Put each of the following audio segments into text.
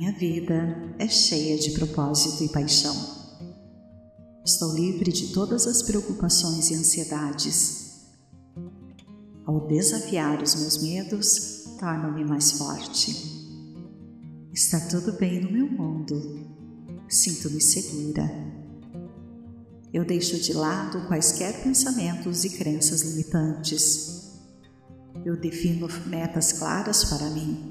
minha vida é cheia de propósito e paixão. Estou livre de todas as preocupações e ansiedades. Ao desafiar os meus medos, torno-me mais forte. Está tudo bem no meu mundo. Sinto-me segura. Eu deixo de lado quaisquer pensamentos e crenças limitantes. Eu defino metas claras para mim.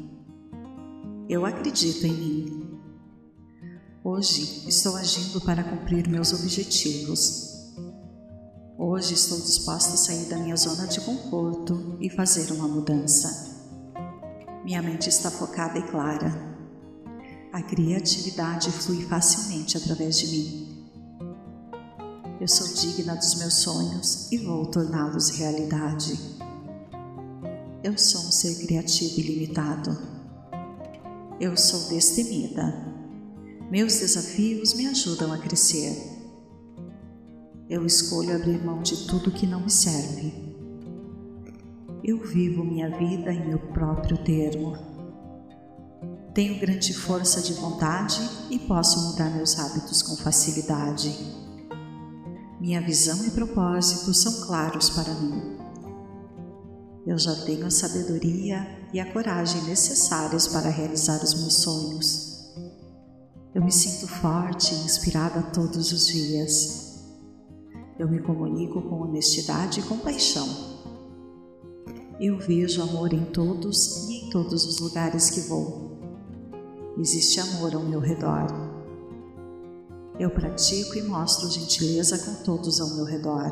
Eu acredito em mim. Hoje estou agindo para cumprir meus objetivos. Hoje estou disposta a sair da minha zona de conforto e fazer uma mudança. Minha mente está focada e clara. A criatividade flui facilmente através de mim. Eu sou digna dos meus sonhos e vou torná-los realidade. Eu sou um ser criativo ilimitado. Eu sou destemida. Meus desafios me ajudam a crescer. Eu escolho abrir mão de tudo que não me serve. Eu vivo minha vida em meu próprio termo. Tenho grande força de vontade e posso mudar meus hábitos com facilidade. Minha visão e propósito são claros para mim. Eu já tenho a sabedoria e a coragem necessárias para realizar os meus sonhos. Eu me sinto forte e inspirada todos os dias. Eu me comunico com honestidade e compaixão. Eu vejo amor em todos e em todos os lugares que vou existe amor ao meu redor. Eu pratico e mostro gentileza com todos ao meu redor.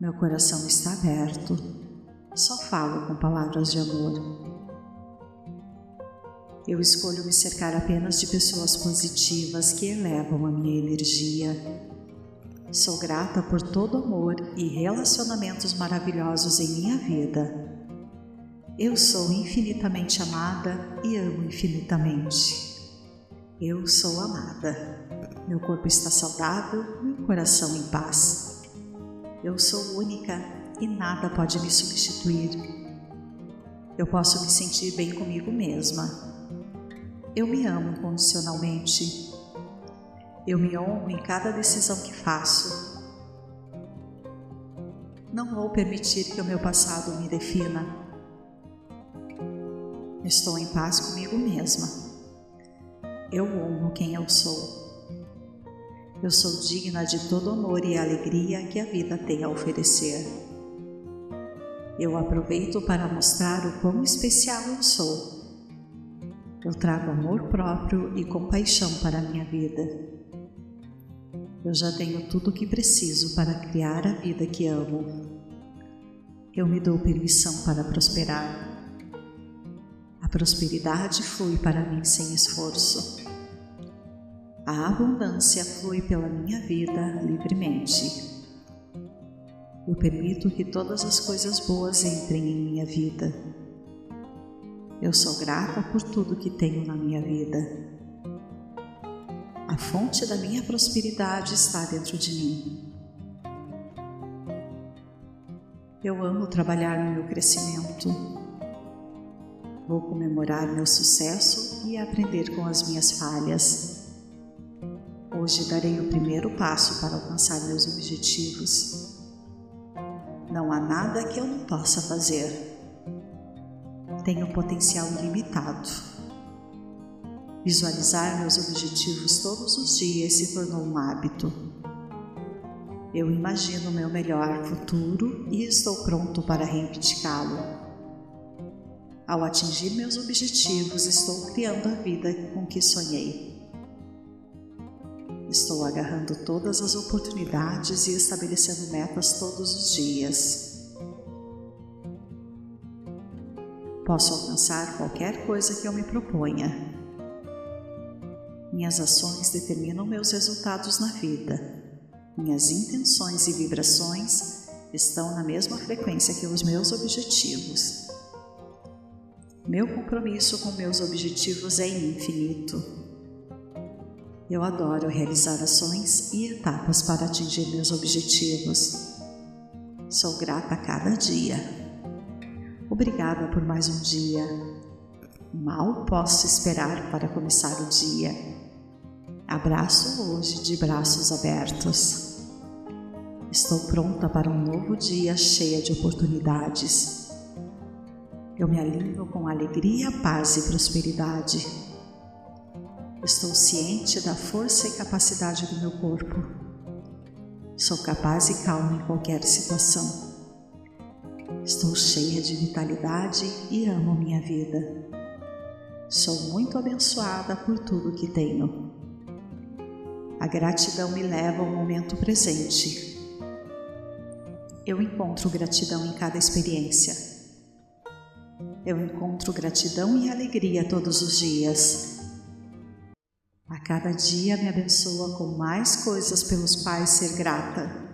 Meu coração está aberto, só falo com palavras de amor. Eu escolho me cercar apenas de pessoas positivas que elevam a minha energia. Sou grata por todo amor e relacionamentos maravilhosos em minha vida eu sou infinitamente amada e amo infinitamente. Eu sou amada. Meu corpo está saudável, meu coração em paz. Eu sou única e nada pode me substituir. Eu posso me sentir bem comigo mesma. Eu me amo incondicionalmente. Eu me honro em cada decisão que faço. Não vou permitir que o meu passado me defina. Estou em paz comigo mesma. Eu honro quem eu sou. Eu sou digna de todo amor e alegria que a vida tem a oferecer. Eu aproveito para mostrar o quão especial eu sou. Eu trago amor próprio e compaixão para a minha vida. Eu já tenho tudo o que preciso para criar a vida que amo. Eu me dou permissão para prosperar prosperidade flui para mim sem esforço. A abundância flui pela minha vida livremente. Eu permito que todas as coisas boas entrem em minha vida. Eu sou grata por tudo que tenho na minha vida. A fonte da minha prosperidade está dentro de mim. Eu amo trabalhar no meu crescimento Vou comemorar meu sucesso e aprender com as minhas falhas. Hoje darei o primeiro passo para alcançar meus objetivos. Não há nada que eu não possa fazer. Tenho potencial ilimitado. Visualizar meus objetivos todos os dias se tornou um hábito. Eu imagino meu melhor futuro e estou pronto para reivindicá-lo. Ao atingir meus objetivos, estou criando a vida com que sonhei. Estou agarrando todas as oportunidades e estabelecendo metas todos os dias. Posso alcançar qualquer coisa que eu me proponha. Minhas ações determinam meus resultados na vida. Minhas intenções e vibrações estão na mesma frequência que os meus objetivos. Meu compromisso com meus objetivos é infinito. Eu adoro realizar ações e etapas para atingir meus objetivos. Sou grata a cada dia. Obrigada por mais um dia. Mal posso esperar para começar o dia. Abraço hoje de braços abertos. Estou pronta para um novo dia cheia de oportunidades. Eu me alinho com alegria, paz e prosperidade. Estou ciente da força e capacidade do meu corpo. Sou capaz e calma em qualquer situação. Estou cheia de vitalidade e amo minha vida. Sou muito abençoada por tudo que tenho. A gratidão me leva ao momento presente. Eu encontro gratidão em cada experiência. Eu encontro gratidão e alegria todos os dias. A cada dia me abençoa com mais coisas pelos quais ser grata.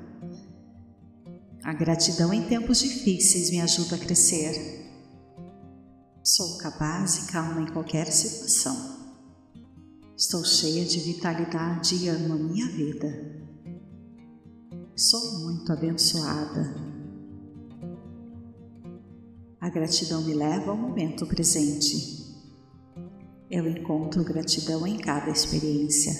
A gratidão em tempos difíceis me ajuda a crescer. Sou capaz e calma em qualquer situação. Estou cheia de vitalidade e amo a minha vida. Sou muito abençoada. A gratidão me leva ao momento presente. Eu encontro gratidão em cada experiência.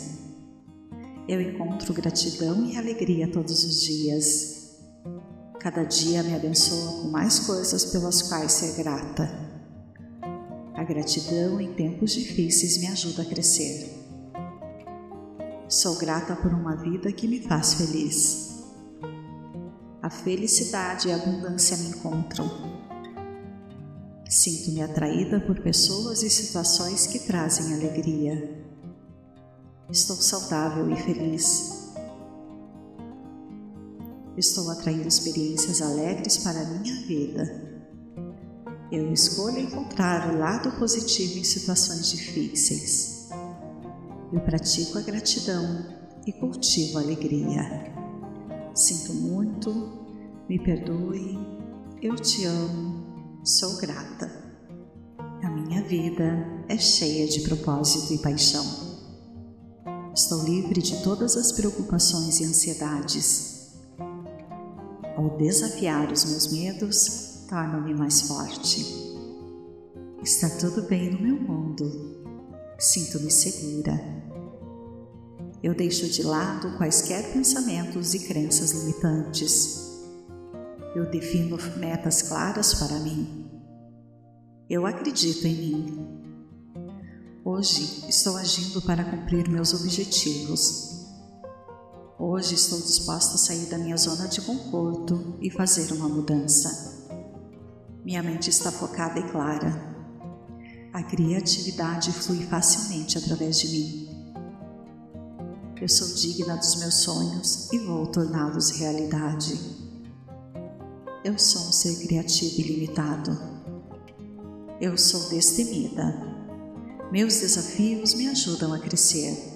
Eu encontro gratidão e alegria todos os dias. Cada dia me abençoa com mais coisas pelas quais ser grata. A gratidão em tempos difíceis me ajuda a crescer. Sou grata por uma vida que me faz feliz. A felicidade e a abundância me encontram. Sinto-me atraída por pessoas e situações que trazem alegria. Estou saudável e feliz. Estou atraindo experiências alegres para a minha vida. Eu escolho encontrar o lado positivo em situações difíceis. Eu pratico a gratidão e cultivo a alegria. Sinto muito, me perdoe, eu te amo, sou grata. A minha vida é cheia de propósito e paixão. Estou livre de todas as preocupações e ansiedades ao desafiar os meus medos, torno-me mais forte. Está tudo bem no meu mundo. Sinto-me segura. Eu deixo de lado quaisquer pensamentos e crenças limitantes. Eu defino metas claras para mim. Eu acredito em mim. Hoje estou agindo para cumprir meus objetivos Hoje estou disposta a sair da minha zona de conforto e fazer uma mudança. Minha mente está focada e clara. A criatividade flui facilmente através de mim. Eu sou digna dos meus sonhos e vou torná-los realidade. Eu sou um ser criativo e limitado. Eu sou destemida. Meus desafios me ajudam a crescer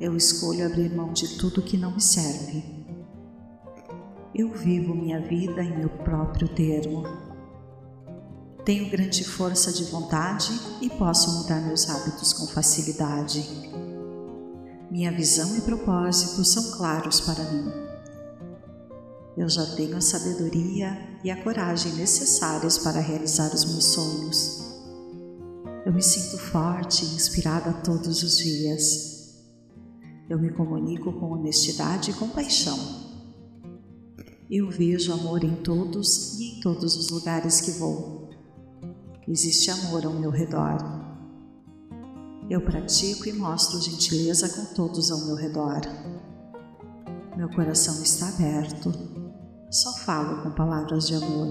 eu escolho abrir mão de tudo que não me serve. Eu vivo minha vida em meu próprio termo. Tenho grande força de vontade e posso mudar meus hábitos com facilidade. Minha visão e propósito são claros para mim. Eu já tenho a sabedoria e a coragem necessárias para realizar os meus sonhos. Eu me sinto forte e inspirada todos os dias. Eu me comunico com honestidade e compaixão. Eu vejo amor em todos e em todos os lugares que vou. Existe amor ao meu redor. Eu pratico e mostro gentileza com todos ao meu redor. Meu coração está aberto. Só falo com palavras de amor.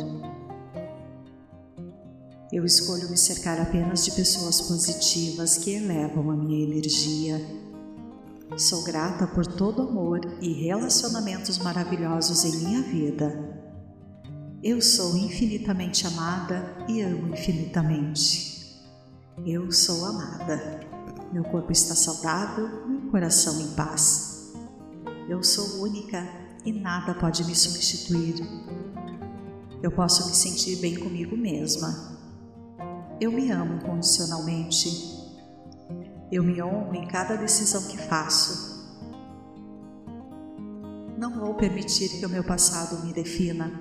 Eu escolho me cercar apenas de pessoas positivas que elevam a minha energia Sou grata por todo amor e relacionamentos maravilhosos em minha vida. Eu sou infinitamente amada e amo infinitamente. Eu sou amada. Meu corpo está saudável, meu coração em paz. Eu sou única e nada pode me substituir. Eu posso me sentir bem comigo mesma. Eu me amo incondicionalmente eu me honro em cada decisão que faço. Não vou permitir que o meu passado me defina.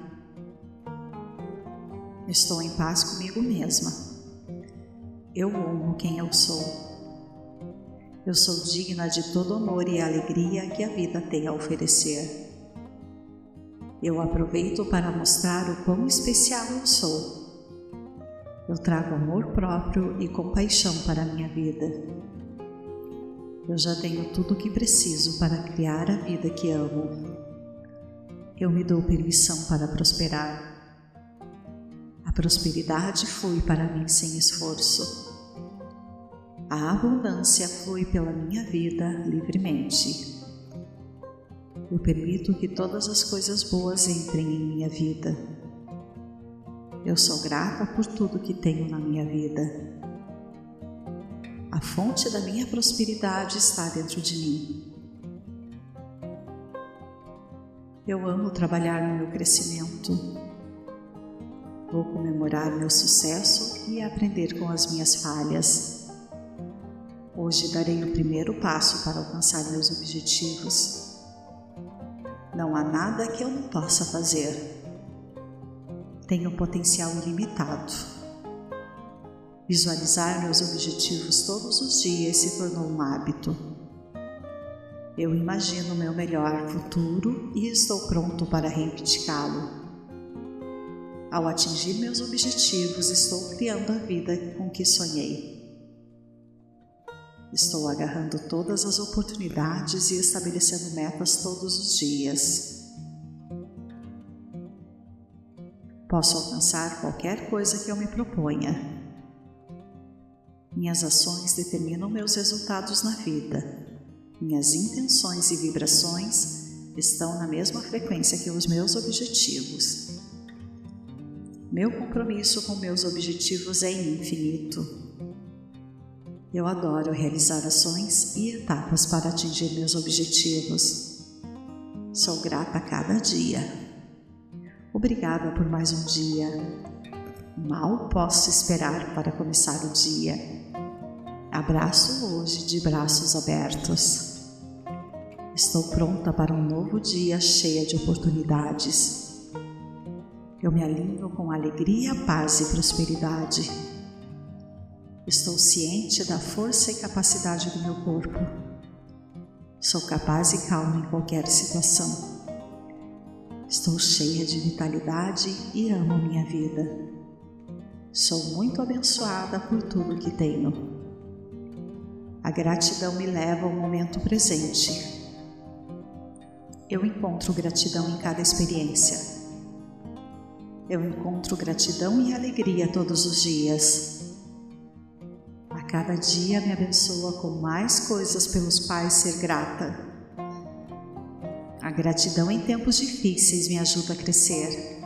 Estou em paz comigo mesma. eu honro quem eu sou. Eu sou digna de todo amor e alegria que a vida tem a oferecer. Eu aproveito para mostrar o quão especial eu sou. Eu trago amor próprio e compaixão para a minha vida. Eu já tenho tudo o que preciso para criar a vida que amo. Eu me dou permissão para prosperar. A prosperidade flui para mim sem esforço. A abundância flui pela minha vida livremente. Eu permito que todas as coisas boas entrem em minha vida. Eu sou grata por tudo que tenho na minha vida. A fonte da minha prosperidade está dentro de mim. Eu amo trabalhar no meu crescimento. Vou comemorar meu sucesso e aprender com as minhas falhas. Hoje darei o primeiro passo para alcançar meus objetivos. Não há nada que eu não possa fazer. Tenho potencial ilimitado. Visualizar meus objetivos todos os dias se tornou um hábito. Eu imagino meu melhor futuro e estou pronto para reivindicá-lo. Ao atingir meus objetivos, estou criando a vida com que sonhei. Estou agarrando todas as oportunidades e estabelecendo metas todos os dias. Posso alcançar qualquer coisa que eu me proponha. Minhas ações determinam meus resultados na vida. Minhas intenções e vibrações estão na mesma frequência que os meus objetivos. Meu compromisso com meus objetivos é infinito. Eu adoro realizar ações e etapas para atingir meus objetivos. Sou grata a cada dia. Obrigada por mais um dia. Mal posso esperar para começar o dia. Abraço hoje de braços abertos. Estou pronta para um novo dia cheia de oportunidades. Eu me alinho com alegria, paz e prosperidade. Estou ciente da força e capacidade do meu corpo. Sou capaz e calma em qualquer situação. Estou cheia de vitalidade e amo minha vida. Sou muito abençoada por tudo que tenho. A gratidão me leva ao momento presente. Eu encontro gratidão em cada experiência. Eu encontro gratidão e alegria todos os dias cada dia me abençoa com mais coisas pelos quais ser grata. A gratidão em tempos difíceis me ajuda a crescer.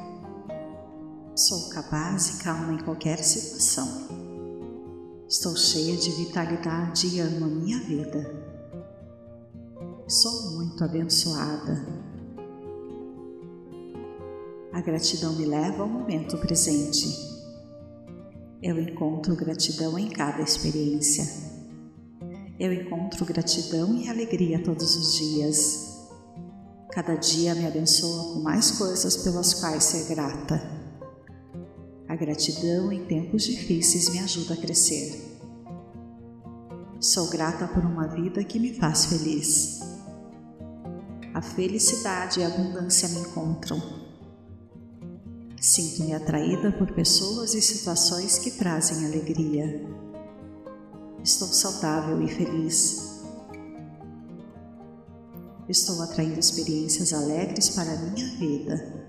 Sou capaz e calma em qualquer situação. Estou cheia de vitalidade e amo a minha vida. Sou muito abençoada. A gratidão me leva ao momento presente eu encontro gratidão em cada experiência. Eu encontro gratidão e alegria todos os dias. Cada dia me abençoa com mais coisas pelas quais ser grata. A gratidão em tempos difíceis me ajuda a crescer. Sou grata por uma vida que me faz feliz. A felicidade e a abundância me encontram Sinto-me atraída por pessoas e situações que trazem alegria. Estou saudável e feliz. Estou atraindo experiências alegres para a minha vida.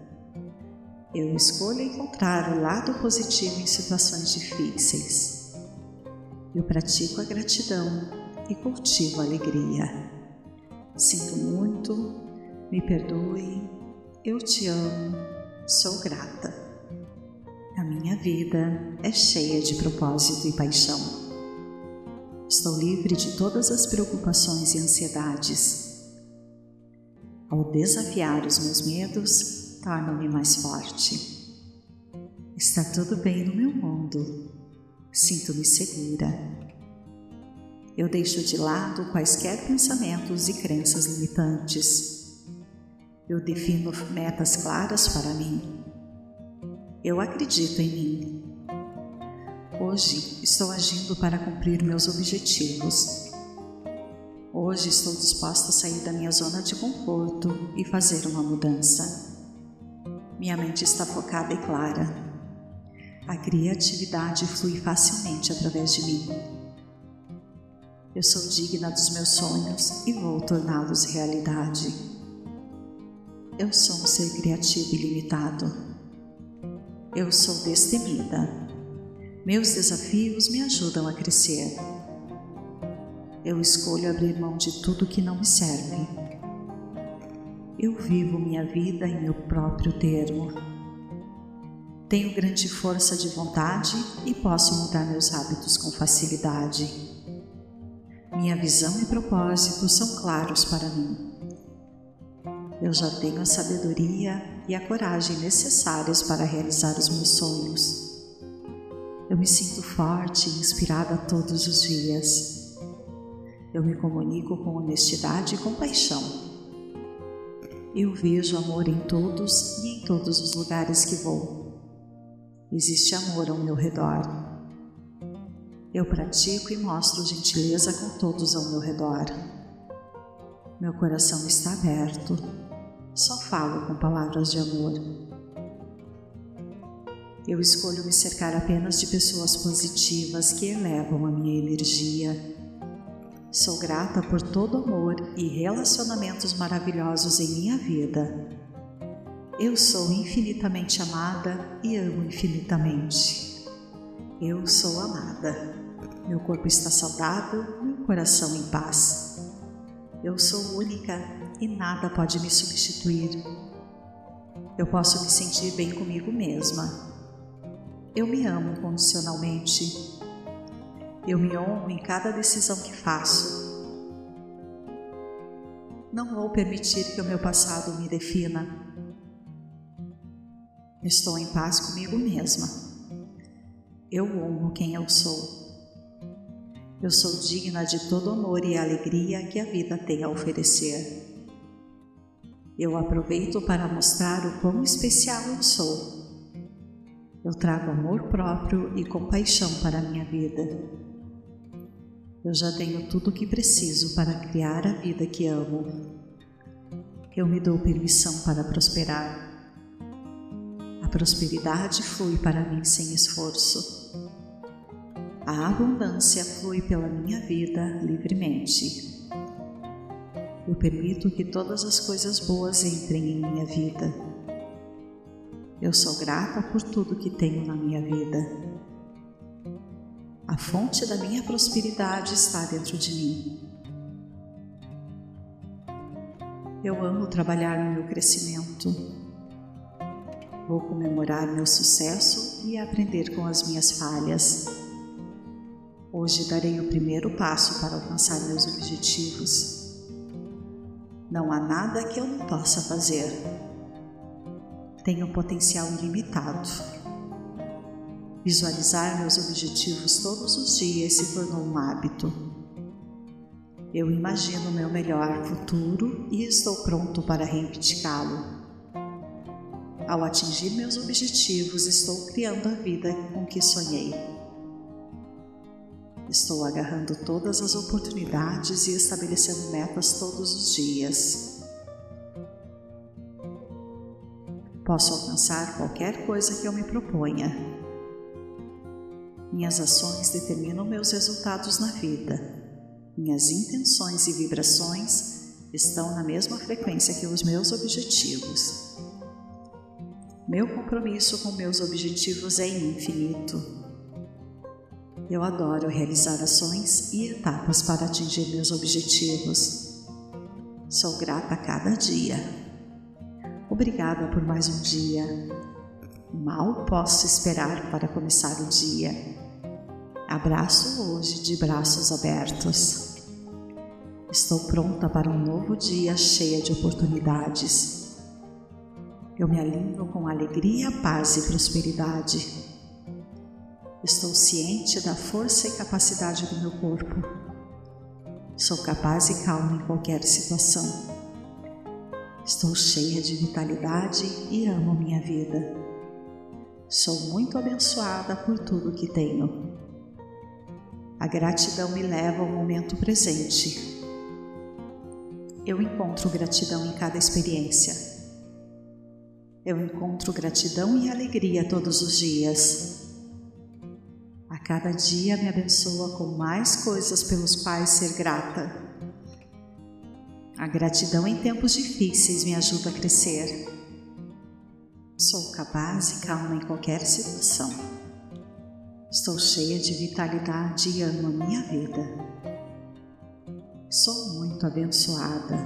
Eu escolho encontrar o lado positivo em situações difíceis. Eu pratico a gratidão e cultivo a alegria. Sinto muito, me perdoe, eu te amo Sou grata. A minha vida é cheia de propósito e paixão. Estou livre de todas as preocupações e ansiedades. Ao desafiar os meus medos, torno-me mais forte. Está tudo bem no meu mundo. Sinto-me segura. Eu deixo de lado quaisquer pensamentos e crenças limitantes eu defino metas claras para mim. Eu acredito em mim. Hoje estou agindo para cumprir meus objetivos. Hoje estou disposta a sair da minha zona de conforto e fazer uma mudança. Minha mente está focada e clara. A criatividade flui facilmente através de mim. Eu sou digna dos meus sonhos e vou torná-los realidade. Eu sou um ser criativo ilimitado. Eu sou destemida. Meus desafios me ajudam a crescer. Eu escolho abrir mão de tudo que não me serve. Eu vivo minha vida em meu próprio termo. Tenho grande força de vontade e posso mudar meus hábitos com facilidade. Minha visão e propósito são claros para mim. Eu já tenho a sabedoria e a coragem necessárias para realizar os meus sonhos. Eu me sinto forte e inspirada todos os dias. Eu me comunico com honestidade e compaixão. Eu vejo amor em todos e em todos os lugares que vou. Existe amor ao meu redor. Eu pratico e mostro gentileza com todos ao meu redor. Meu coração está aberto. Só falo com palavras de amor. Eu escolho me cercar apenas de pessoas positivas que elevam a minha energia Sou grata por todo amor e relacionamentos maravilhosos em minha vida. Eu sou infinitamente amada e amo infinitamente. Eu sou amada. Meu corpo está saudável, meu coração em paz. Eu sou única e nada pode me substituir. Eu posso me sentir bem comigo mesma. Eu me amo condicionalmente eu me honro em cada decisão que faço. Não vou permitir que o meu passado me defina. Estou em paz comigo mesma. Eu honro quem eu sou. Eu sou digna de todo amor e alegria que a vida tem a oferecer. Eu aproveito para mostrar o quão especial eu sou. Eu trago amor próprio e compaixão para a minha vida. Eu já tenho tudo o que preciso para criar a vida que amo. Eu me dou permissão para prosperar. A prosperidade flui para mim sem esforço. A abundância flui pela minha vida livremente. Eu permito que todas as coisas boas entrem em minha vida. Eu sou grata por tudo que tenho na minha vida. A fonte da minha prosperidade está dentro de mim. Eu amo trabalhar no meu crescimento. Vou comemorar meu sucesso e aprender com as minhas falhas. Hoje darei o primeiro passo para alcançar meus objetivos. Não há nada que eu não possa fazer. Tenho potencial ilimitado. Visualizar meus objetivos todos os dias se tornou um hábito. Eu imagino meu melhor futuro e estou pronto para reivindicá-lo. Ao atingir meus objetivos, estou criando a vida com que sonhei. Estou agarrando todas as oportunidades e estabelecendo metas todos os dias. Posso alcançar qualquer coisa que eu me proponha minhas ações determinam meus resultados na vida. Minhas intenções e vibrações estão na mesma frequência que os meus objetivos. Meu compromisso com meus objetivos é infinito. Eu adoro realizar ações e etapas para atingir meus objetivos. Sou grata a cada dia. Obrigada por mais um dia. Mal posso esperar para começar o dia. Abraço hoje de braços abertos. Estou pronta para um novo dia cheia de oportunidades. Eu me alinho com alegria, paz e prosperidade. Estou ciente da força e capacidade do meu corpo. Sou capaz e calma em qualquer situação. Estou cheia de vitalidade e amo minha vida. Sou muito abençoada por tudo que tenho. A gratidão me leva ao momento presente. Eu encontro gratidão em cada experiência. Eu encontro gratidão e alegria todos os dias. Cada dia me abençoa com mais coisas pelos quais ser grata. A gratidão em tempos difíceis me ajuda a crescer. Sou capaz e calma em qualquer situação. Estou cheia de vitalidade e amo a minha vida. Sou muito abençoada.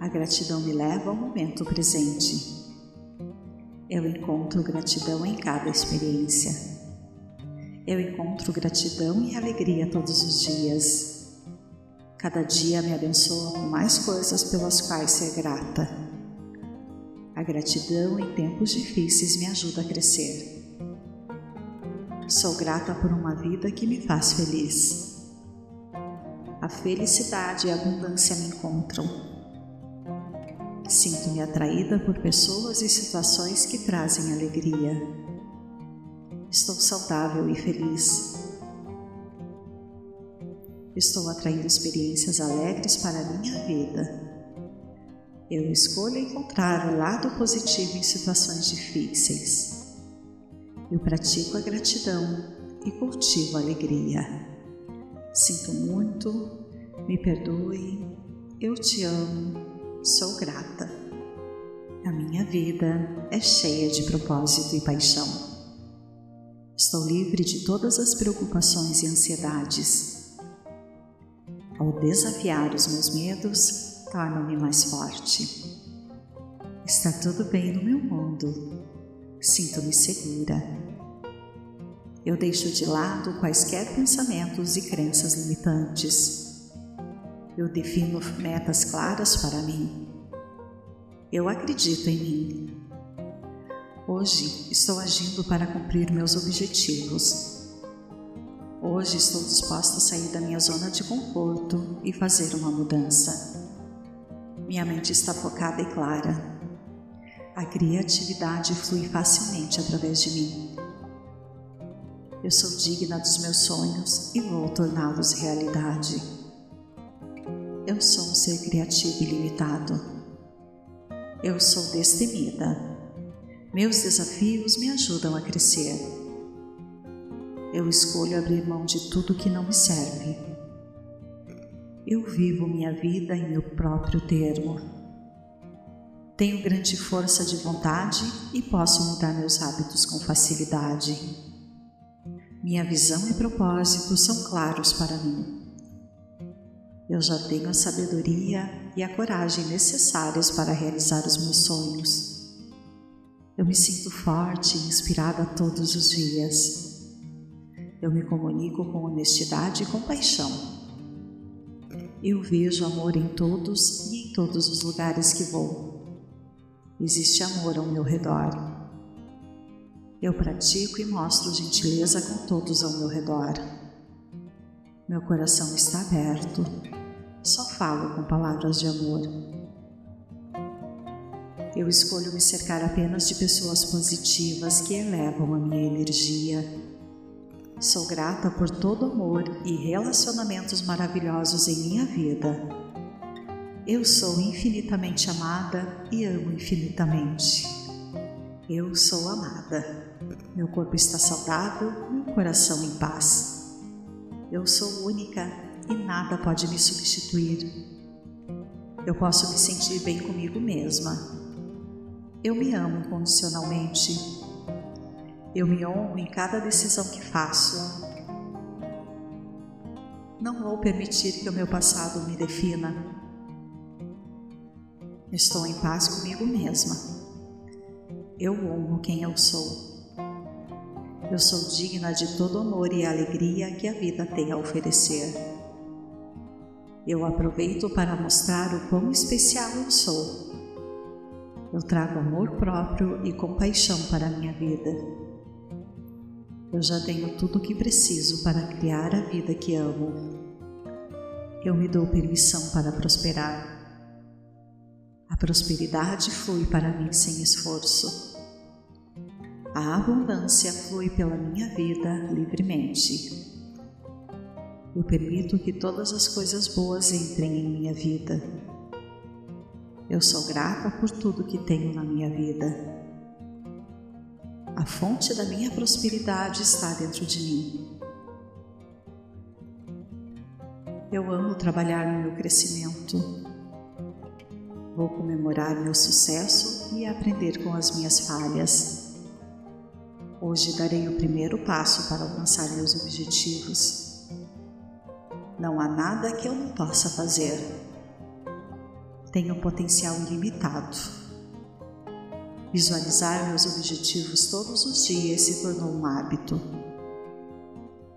A gratidão me leva ao momento presente. Eu encontro gratidão em cada experiência. Eu encontro gratidão e alegria todos os dias. Cada dia me abençoa com mais coisas pelas quais ser grata. A gratidão em tempos difíceis me ajuda a crescer. Sou grata por uma vida que me faz feliz. A felicidade e a abundância me encontram. Sinto-me atraída por pessoas e situações que trazem alegria. Estou saudável e feliz. Estou atraindo experiências alegres para a minha vida. Eu escolho encontrar o lado positivo em situações difíceis. Eu pratico a gratidão e cultivo a alegria. Sinto muito, me perdoe, eu te amo, sou grata. A minha vida é cheia de propósito e paixão. Estou livre de todas as preocupações e ansiedades. Ao desafiar os meus medos, torna-me mais forte. Está tudo bem no meu mundo. Sinto-me segura. Eu deixo de lado quaisquer pensamentos e crenças limitantes. Eu defino metas claras para mim. Eu acredito em mim. Hoje estou agindo para cumprir meus objetivos. Hoje estou disposta a sair da minha zona de conforto e fazer uma mudança. Minha mente está focada e clara. A criatividade flui facilmente através de mim. Eu sou digna dos meus sonhos e vou torná-los realidade. Eu sou um ser criativo e limitado. Eu sou destemida. Meus desafios me ajudam a crescer. Eu escolho abrir mão de tudo que não me serve eu vivo minha vida em meu próprio termo. Tenho grande força de vontade e posso mudar meus hábitos com facilidade. Minha visão e propósito são claros para mim. Eu já tenho a sabedoria e a coragem necessárias para realizar os meus sonhos. Eu me sinto forte e inspirada todos os dias. Eu me comunico com honestidade e compaixão eu vejo amor em todos e em todos os lugares que vou. Existe amor ao meu redor. Eu pratico e mostro gentileza com todos ao meu redor. Meu coração está aberto. Só falo com palavras de amor. Eu escolho me cercar apenas de pessoas positivas que elevam a minha energia Sou grata por todo amor e relacionamentos maravilhosos em minha vida. Eu sou infinitamente amada e amo infinitamente. Eu sou amada. Meu corpo está saudável, meu coração em paz. Eu sou única e nada pode me substituir. Eu posso me sentir bem comigo mesma. Eu me amo incondicionalmente eu me honro em cada decisão que faço. Não vou permitir que o meu passado me defina. Estou em paz comigo mesma. Eu honro quem eu sou. Eu sou digna de todo amor e alegria que a vida tem a oferecer. Eu aproveito para mostrar o quão especial eu sou. Eu trago amor próprio e compaixão para a minha vida. Eu já tenho tudo o que preciso para criar a vida que amo. Eu me dou permissão para prosperar. A prosperidade flui para mim sem esforço. A abundância flui pela minha vida livremente. Eu permito que todas as coisas boas entrem em minha vida. Eu sou grata por tudo que tenho na minha vida. A fonte da minha prosperidade está dentro de mim. Eu amo trabalhar no meu crescimento. Vou comemorar meu sucesso e aprender com as minhas falhas. Hoje darei o primeiro passo para alcançar meus objetivos. Não há nada que eu não possa fazer. Tenho potencial ilimitado. Visualizar meus objetivos todos os dias se tornou um hábito.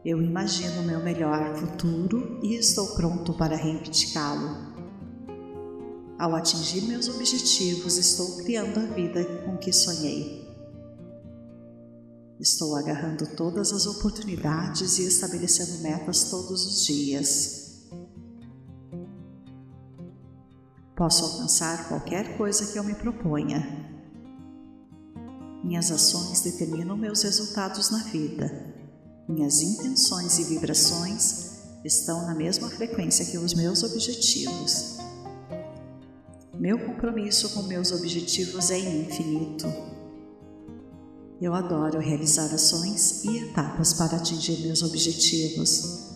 Eu imagino meu melhor futuro e estou pronto para reivindicá-lo. Ao atingir meus objetivos, estou criando a vida com que sonhei. Estou agarrando todas as oportunidades e estabelecendo metas todos os dias. Posso alcançar qualquer coisa que eu me proponha minhas ações determinam meus resultados na vida. Minhas intenções e vibrações estão na mesma frequência que os meus objetivos. Meu compromisso com meus objetivos é infinito. Eu adoro realizar ações e etapas para atingir meus objetivos.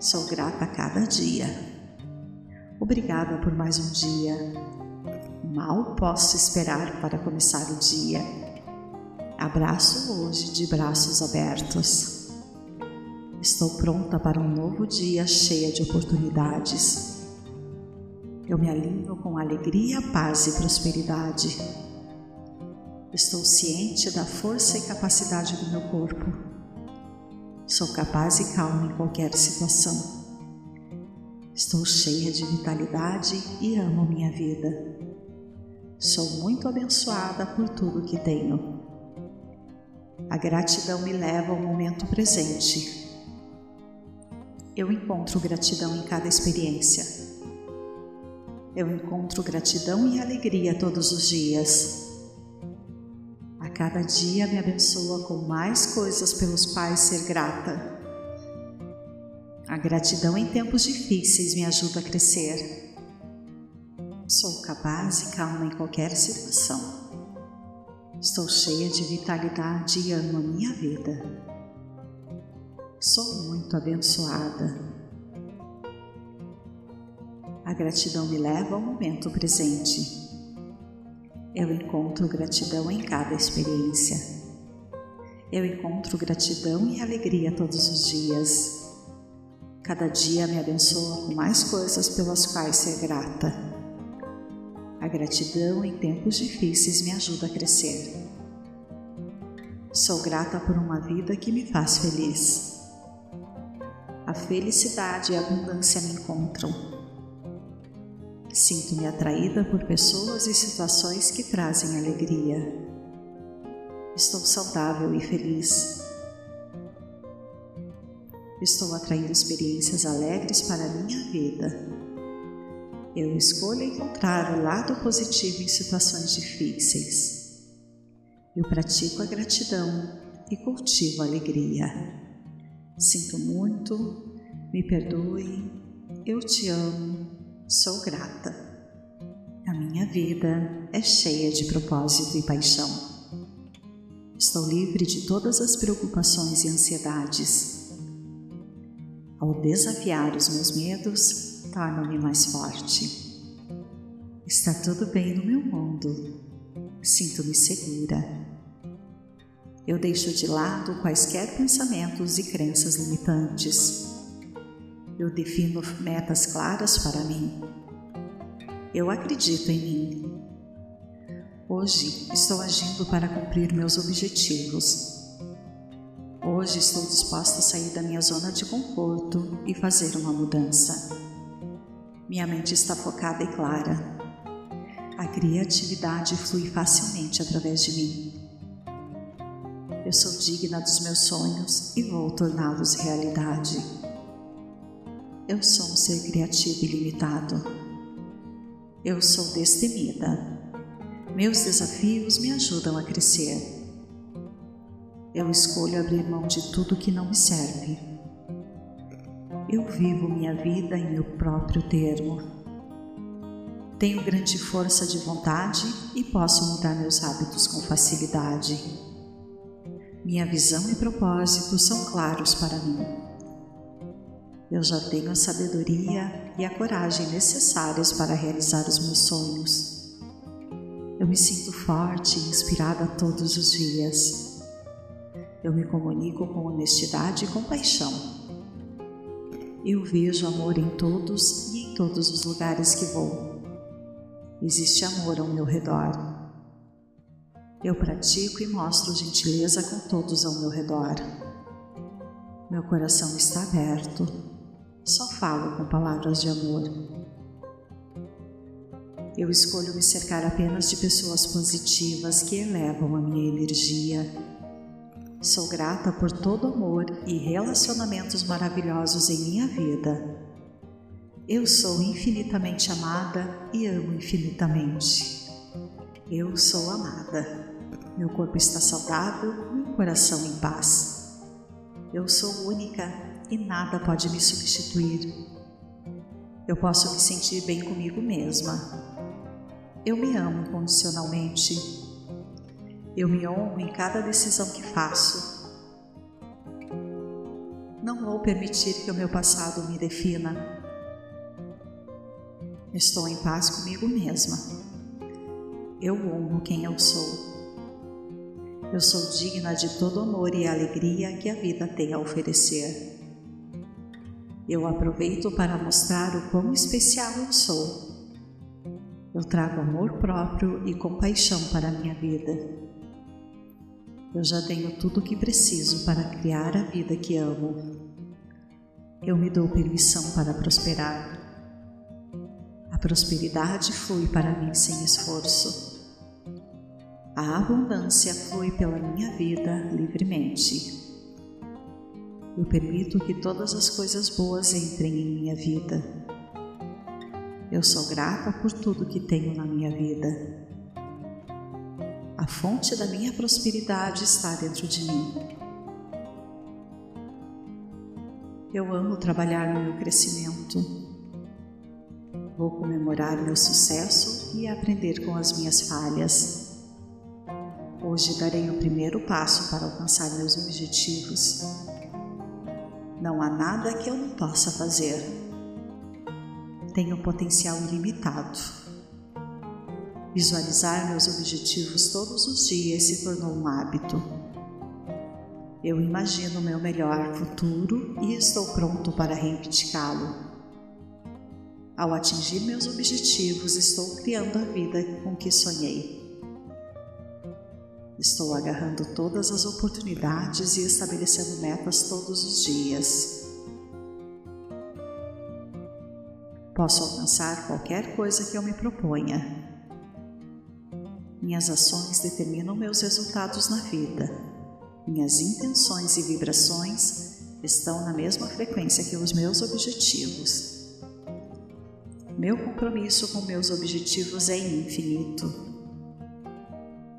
Sou grata a cada dia. Obrigada por mais um dia. Mal posso esperar para começar o dia Abraço hoje de braços abertos. Estou pronta para um novo dia cheia de oportunidades. Eu me alinho com alegria, paz e prosperidade. Estou ciente da força e capacidade do meu corpo. Sou capaz e calma em qualquer situação. Estou cheia de vitalidade e amo minha vida. Sou muito abençoada por tudo que tenho. A gratidão me leva ao momento presente. Eu encontro gratidão em cada experiência. Eu encontro gratidão e alegria todos os dias. Cada dia me abençoa com mais coisas pelos quais ser grata. A gratidão em tempos difíceis me ajuda a crescer. Sou capaz e calma em qualquer situação. Estou cheia de vitalidade e amo a minha vida. Sou muito abençoada. A gratidão me leva ao momento presente. Eu encontro gratidão em cada experiência. Eu encontro gratidão e alegria todos os dias. Cada dia me abençoa com mais coisas pelas quais ser grata. A gratidão em tempos difíceis me ajuda a crescer. Sou grata por uma vida que me faz feliz. A felicidade e a abundância me encontram. Sinto-me atraída por pessoas e situações que trazem alegria. Estou saudável e feliz. Estou atraindo experiências alegres para a minha vida. Eu escolho encontrar o lado positivo em situações difíceis. Eu pratico a gratidão e cultivo a alegria. Sinto muito, me perdoe, eu te amo, sou grata. A minha vida é cheia de propósito e paixão. Estou livre de todas as preocupações e ansiedades. Ao desafiar os meus medos, torna-me mais forte. Está tudo bem no meu mundo. Sinto-me segura. Eu deixo de lado quaisquer pensamentos e crenças limitantes. Eu defino metas claras para mim. Eu acredito em mim. Hoje estou agindo para cumprir meus objetivos. Hoje estou disposta a sair da minha zona de conforto e fazer uma mudança. Minha mente está focada e clara. A criatividade flui facilmente através de mim. Eu sou digna dos meus sonhos e vou torná-los realidade. Eu sou um ser criativo ilimitado. Eu sou destemida. Meus desafios me ajudam a crescer. Eu escolho abrir mão de tudo que não me serve. Eu vivo minha vida em meu próprio termo. Tenho grande força de vontade e posso mudar meus hábitos com facilidade. Minha visão e propósito são claros para mim. Eu já tenho a sabedoria e a coragem necessárias para realizar os meus sonhos. Eu me sinto forte e inspirada todos os dias. Eu me comunico com honestidade e compaixão. Eu vejo amor em todos e em todos os lugares que vou. Existe amor ao meu redor. Eu pratico e mostro gentileza com todos ao meu redor. Meu coração está aberto só falo com palavras de amor. Eu escolho me cercar apenas de pessoas positivas que elevam a minha energia. Sou grata por todo amor e relacionamentos maravilhosos em minha vida. Eu sou infinitamente amada e amo infinitamente. Eu sou amada. Meu corpo está saudável, meu coração em paz. Eu sou única e nada pode me substituir. Eu posso me sentir bem comigo mesma. Eu me amo incondicionalmente. Eu me honro em cada decisão que faço. Não vou permitir que o meu passado me defina. Estou em paz comigo mesma. Eu honro quem eu sou. Eu sou digna de todo amor e alegria que a vida tem a oferecer. Eu aproveito para mostrar o quão especial eu sou. Eu trago amor próprio e compaixão para a minha vida. Eu já tenho tudo o que preciso para criar a vida que amo. Eu me dou permissão para prosperar. A prosperidade flui para mim sem esforço. A abundância flui pela minha vida livremente. Eu permito que todas as coisas boas entrem em minha vida. Eu sou grata por tudo que tenho na minha vida. A fonte da minha prosperidade está dentro de mim. Eu amo trabalhar no meu crescimento. Vou comemorar meu sucesso e aprender com as minhas falhas. Hoje darei o primeiro passo para alcançar meus objetivos. Não há nada que eu não possa fazer. Tenho potencial ilimitado. Visualizar meus objetivos todos os dias se tornou um hábito. Eu imagino meu melhor futuro e estou pronto para reivindicá-lo. Ao atingir meus objetivos, estou criando a vida com que sonhei. Estou agarrando todas as oportunidades e estabelecendo metas todos os dias. Posso alcançar qualquer coisa que eu me proponha. Minhas ações determinam meus resultados na vida. Minhas intenções e vibrações estão na mesma frequência que os meus objetivos. Meu compromisso com meus objetivos é infinito.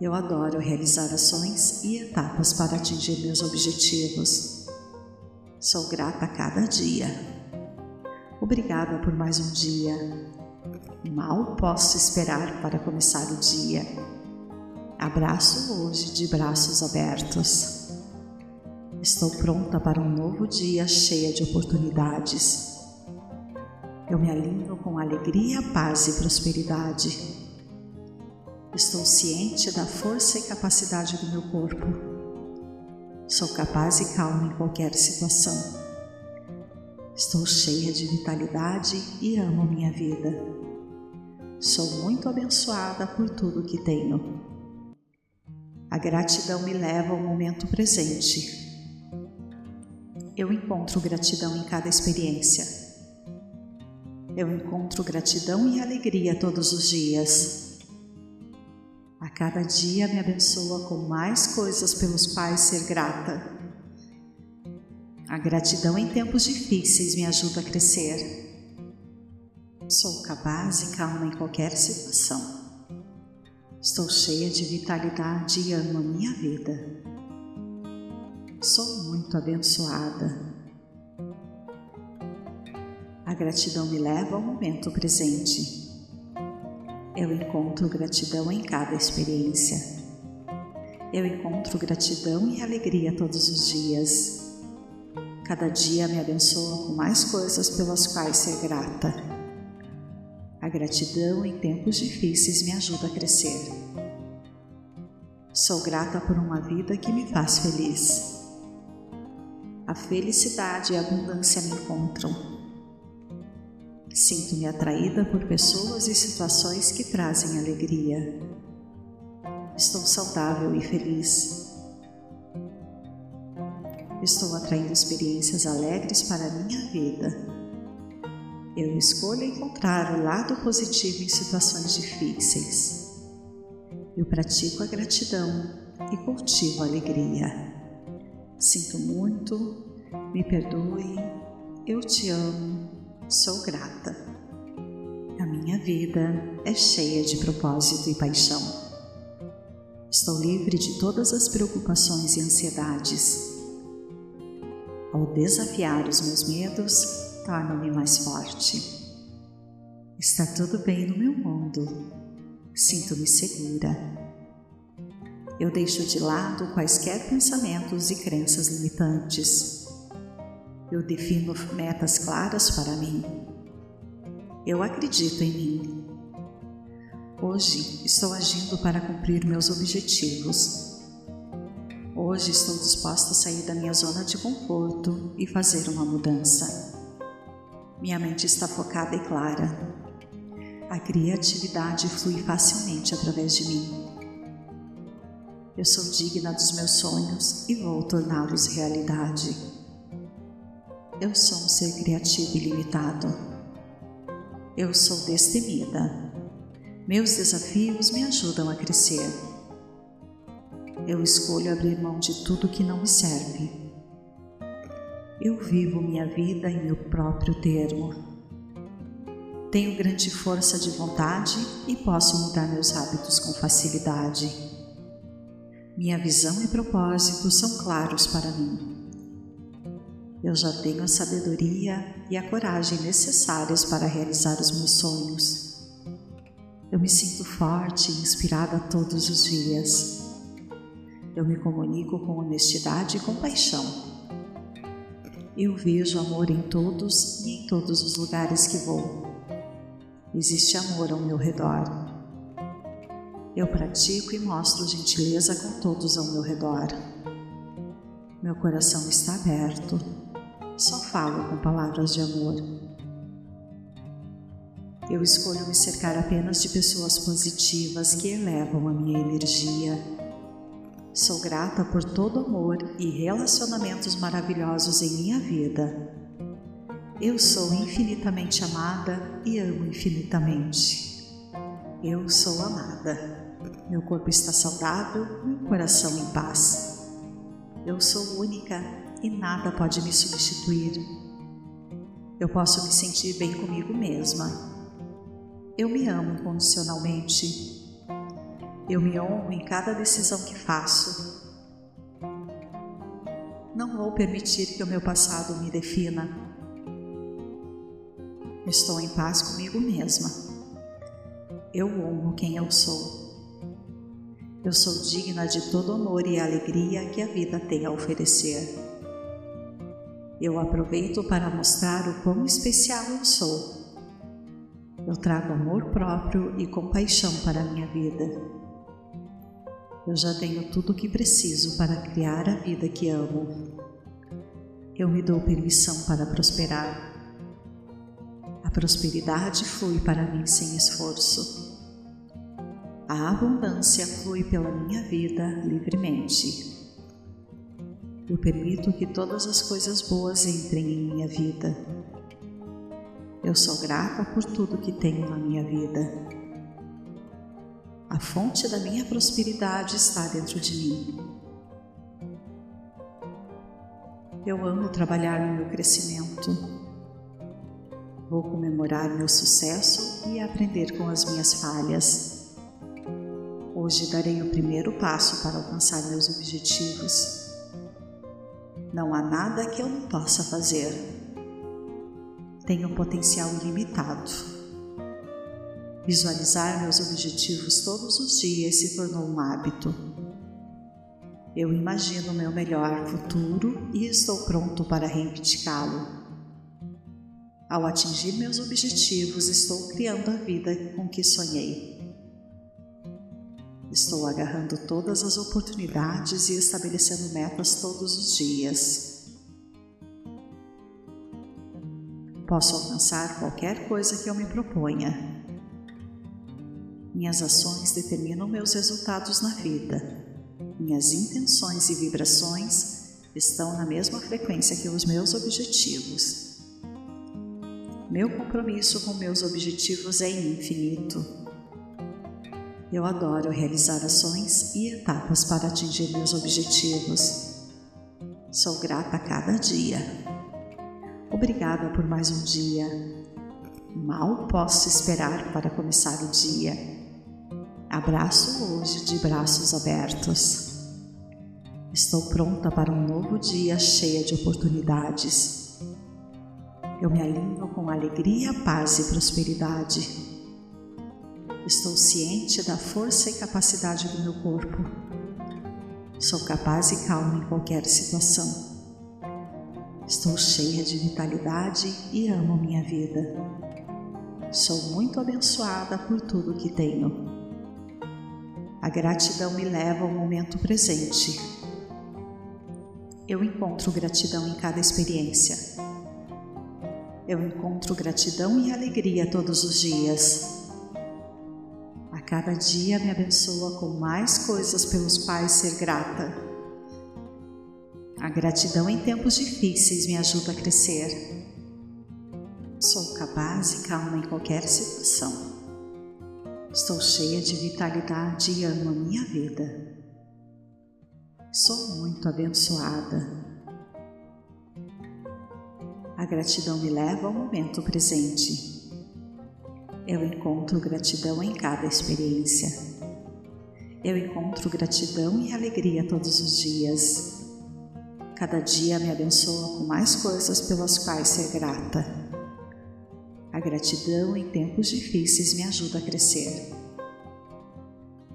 Eu adoro realizar ações e etapas para atingir meus objetivos. Sou grata a cada dia. Obrigada por mais um dia. Mal posso esperar para começar o dia. Abraço hoje de braços abertos. Estou pronta para um novo dia cheia de oportunidades. Eu me alinho com alegria, paz e prosperidade. Estou ciente da força e capacidade do meu corpo. Sou capaz e calma em qualquer situação. Estou cheia de vitalidade e amo minha vida. Sou muito abençoada por tudo que tenho. A gratidão me leva ao momento presente. Eu encontro gratidão em cada experiência. Eu encontro gratidão e alegria todos os dias. Cada dia me abençoa com mais coisas pelos quais ser grata. A gratidão em tempos difíceis me ajuda a crescer. Sou capaz e calma em qualquer situação. Estou cheia de vitalidade e amo a minha vida. Sou muito abençoada. A gratidão me leva ao momento presente. Eu encontro gratidão em cada experiência. Eu encontro gratidão e alegria todos os dias. Cada dia me abençoa com mais coisas pelas quais ser grata. A gratidão em tempos difíceis me ajuda a crescer. Sou grata por uma vida que me faz feliz. A felicidade e a abundância me encontram. Sinto-me atraída por pessoas e situações que trazem alegria. Estou saudável e feliz. Estou atraindo experiências alegres para a minha vida. Eu escolho encontrar o lado positivo em situações difíceis. Eu pratico a gratidão e cultivo a alegria. Sinto muito, me perdoe, eu te amo, sou grata. A minha vida é cheia de propósito e paixão. Estou livre de todas as preocupações e ansiedades. Ao desafiar os meus medos, torno-me mais forte. Está tudo bem no meu mundo. Sinto-me segura. Eu deixo de lado quaisquer pensamentos e crenças limitantes. Eu defino metas claras para mim. Eu acredito em mim Hoje estou agindo para cumprir meus objetivos. Hoje estou disposta a sair da minha zona de conforto e fazer uma mudança. Minha mente está focada e clara. A criatividade flui facilmente através de mim. Eu sou digna dos meus sonhos e vou torná-los realidade. Eu sou um ser criativo e limitado. Eu sou destemida meus desafios me ajudam a crescer. Eu escolho abrir mão de tudo que não me serve. Eu vivo minha vida em meu próprio termo. Tenho grande força de vontade e posso mudar meus hábitos com facilidade. Minha visão e propósito são claros para mim. Eu já tenho a sabedoria e a coragem necessárias para realizar os meus sonhos. Eu me sinto forte e inspirada todos os dias. Eu me comunico com honestidade e compaixão. Eu vejo amor em todos e em todos os lugares que vou. Existe amor ao meu redor. Eu pratico e mostro gentileza com todos ao meu redor. Meu coração está aberto. Só falo com palavras de amor. Eu escolho me cercar apenas de pessoas positivas que elevam a minha energia. Sou grata por todo amor e relacionamentos maravilhosos em minha vida. Eu sou infinitamente amada e amo infinitamente. Eu sou amada. Meu corpo está saudável, meu coração em paz. Eu sou única e nada pode me substituir. Eu posso me sentir bem comigo mesma eu me amo incondicionalmente. Eu me honro em cada decisão que faço. Não vou permitir que o meu passado me defina. Estou em paz comigo mesma. Eu honro quem eu sou. Eu sou digna de todo amor e alegria que a vida tem a oferecer. Eu aproveito para mostrar o quão especial eu sou eu trago amor próprio e compaixão para a minha vida. Eu já tenho tudo o que preciso para criar a vida que amo. Eu me dou permissão para prosperar. A prosperidade flui para mim sem esforço. A abundância flui pela minha vida livremente. Eu permito que todas as coisas boas entrem em minha vida eu sou grata por tudo que tenho na minha vida. A fonte da minha prosperidade está dentro de mim. Eu amo trabalhar no meu crescimento. Vou comemorar meu sucesso e aprender com as minhas falhas. Hoje darei o primeiro passo para alcançar meus objetivos. Não há nada que eu não possa fazer. Tenho potencial ilimitado. Visualizar meus objetivos todos os dias se tornou um hábito. Eu imagino meu melhor futuro e estou pronto para reivindicá-lo. Ao atingir meus objetivos, estou criando a vida com que sonhei. Estou agarrando todas as oportunidades e estabelecendo metas todos os dias. Posso alcançar qualquer coisa que eu me proponha. Minhas ações determinam meus resultados na vida. Minhas intenções e vibrações estão na mesma frequência que os meus objetivos. Meu compromisso com meus objetivos é infinito. Eu adoro realizar ações e etapas para atingir meus objetivos. Sou grata a cada dia. Obrigada por mais um dia. Mal posso esperar para começar o dia. Abraço hoje de braços abertos. Estou pronta para um novo dia cheia de oportunidades eu me alinho com alegria, paz e prosperidade. Estou ciente da força e capacidade do meu corpo. Sou capaz e calma em qualquer situação. Estou cheia de vitalidade e amo minha vida. Sou muito abençoada por tudo que tenho. A gratidão me leva ao momento presente. Eu encontro gratidão em cada experiência eu encontro gratidão e alegria todos os dias. A cada dia me abençoa com mais coisas pelos quais ser grata. A gratidão em tempos difíceis me ajuda a crescer. Sou capaz e calma em qualquer situação. Estou cheia de vitalidade e amo a minha vida. Sou muito abençoada. A gratidão me leva ao momento presente. Eu encontro gratidão em cada experiência. Eu encontro gratidão e alegria todos os dias. Cada dia me abençoa com mais coisas pelas quais ser grata. A gratidão em tempos difíceis me ajuda a crescer.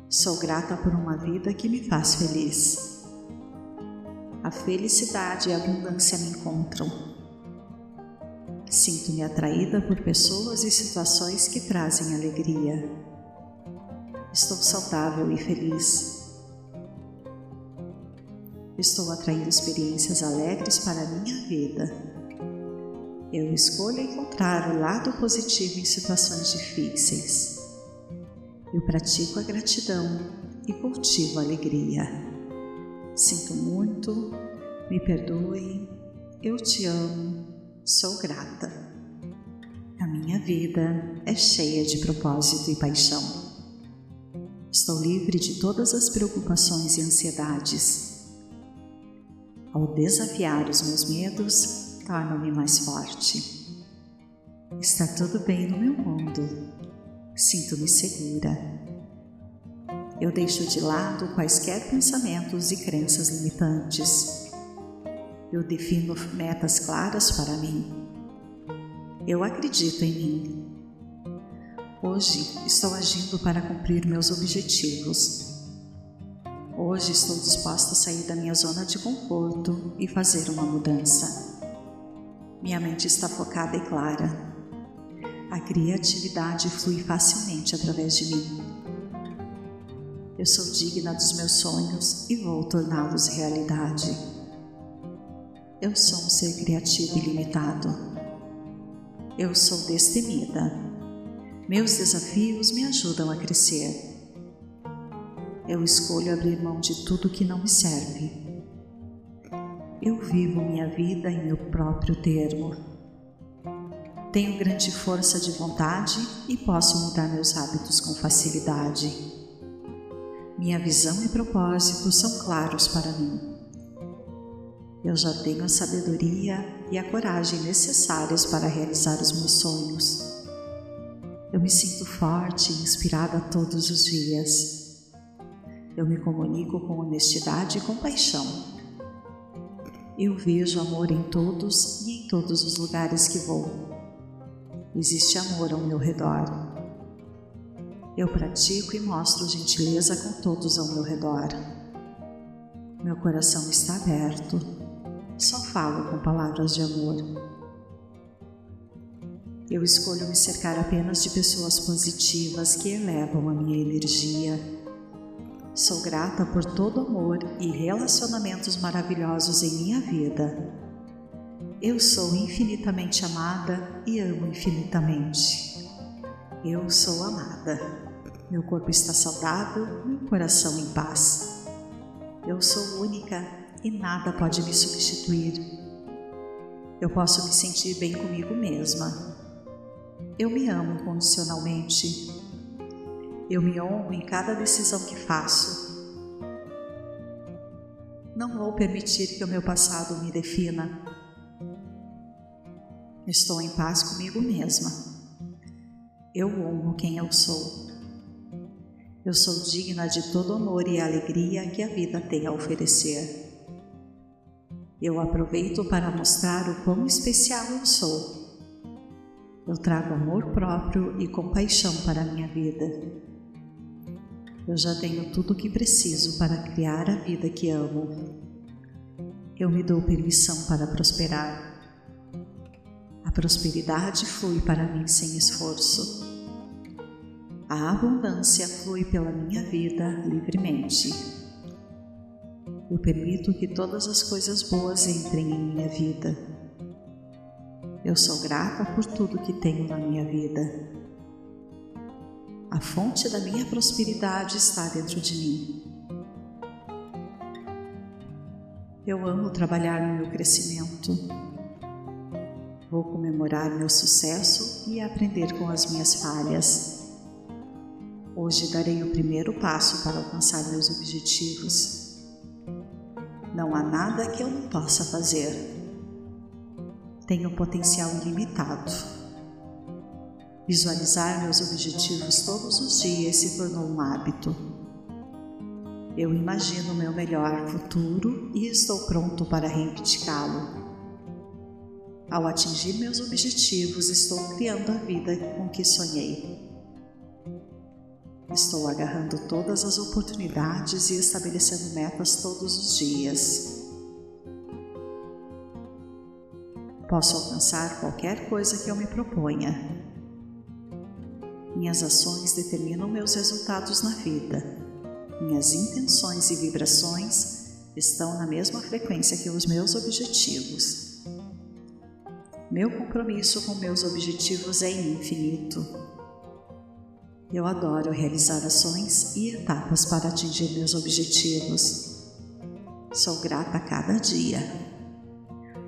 Sou grata por uma vida que me faz feliz. A felicidade e a abundância me encontram Sinto-me atraída por pessoas e situações que trazem alegria. Estou saudável e feliz. Estou atraindo experiências alegres para a minha vida. Eu escolho encontrar o lado positivo em situações difíceis. Eu pratico a gratidão e cultivo a alegria. Sinto muito, me perdoe, eu te amo Sou grata. A minha vida é cheia de propósito e paixão. Estou livre de todas as preocupações e ansiedades. Ao desafiar os meus medos, torno-me mais forte. Está tudo bem no meu mundo. Sinto-me segura. Eu deixo de lado quaisquer pensamentos e crenças limitantes eu defino metas claras para mim. Eu acredito em mim. Hoje estou agindo para cumprir meus objetivos. Hoje estou disposta a sair da minha zona de conforto e fazer uma mudança. Minha mente está focada e clara. A criatividade flui facilmente através de mim. Eu sou digna dos meus sonhos e vou torná-los realidade. Eu sou um ser criativo ilimitado. Eu sou destemida. Meus desafios me ajudam a crescer. Eu escolho abrir mão de tudo que não me serve. Eu vivo minha vida em meu próprio termo. Tenho grande força de vontade e posso mudar meus hábitos com facilidade. Minha visão e propósito são claros para mim. Eu já tenho a sabedoria e a coragem necessárias para realizar os meus sonhos. Eu me sinto forte e inspirada todos os dias. Eu me comunico com honestidade e compaixão. Eu vejo amor em todos e em todos os lugares que vou. Existe amor ao meu redor. Eu pratico e mostro gentileza com todos ao meu redor. Meu coração está aberto. Só falo com palavras de amor. Eu escolho me cercar apenas de pessoas positivas que elevam a minha energia. Sou grata por todo amor e relacionamentos maravilhosos em minha vida. Eu sou infinitamente amada e amo infinitamente. Eu sou amada. Meu corpo está saudável, meu coração em paz. Eu sou única e nada pode me substituir. Eu posso me sentir bem comigo mesma. Eu me amo incondicionalmente. Eu me honro em cada decisão que faço. Não vou permitir que o meu passado me defina. Estou em paz comigo mesma. Eu honro quem eu sou. Eu sou digna de todo amor e alegria que a vida tem a oferecer. Eu aproveito para mostrar o quão especial eu sou. Eu trago amor próprio e compaixão para a minha vida. Eu já tenho tudo o que preciso para criar a vida que amo. Eu me dou permissão para prosperar. A prosperidade flui para mim sem esforço. A abundância flui pela minha vida livremente. Eu permito que todas as coisas boas entrem em minha vida. Eu sou grata por tudo que tenho na minha vida. A fonte da minha prosperidade está dentro de mim. Eu amo trabalhar no meu crescimento. Vou comemorar meu sucesso e aprender com as minhas falhas. Hoje darei o primeiro passo para alcançar meus objetivos. Não há nada que eu não possa fazer. Tenho potencial ilimitado. Visualizar meus objetivos todos os dias se tornou um hábito. Eu imagino meu melhor futuro e estou pronto para reivindicá-lo. Ao atingir meus objetivos, estou criando a vida com que sonhei. Estou agarrando todas as oportunidades e estabelecendo metas todos os dias. Posso alcançar qualquer coisa que eu me proponha. Minhas ações determinam meus resultados na vida. Minhas intenções e vibrações estão na mesma frequência que os meus objetivos. Meu compromisso com meus objetivos é infinito. Eu adoro realizar ações e etapas para atingir meus objetivos. Sou grata a cada dia.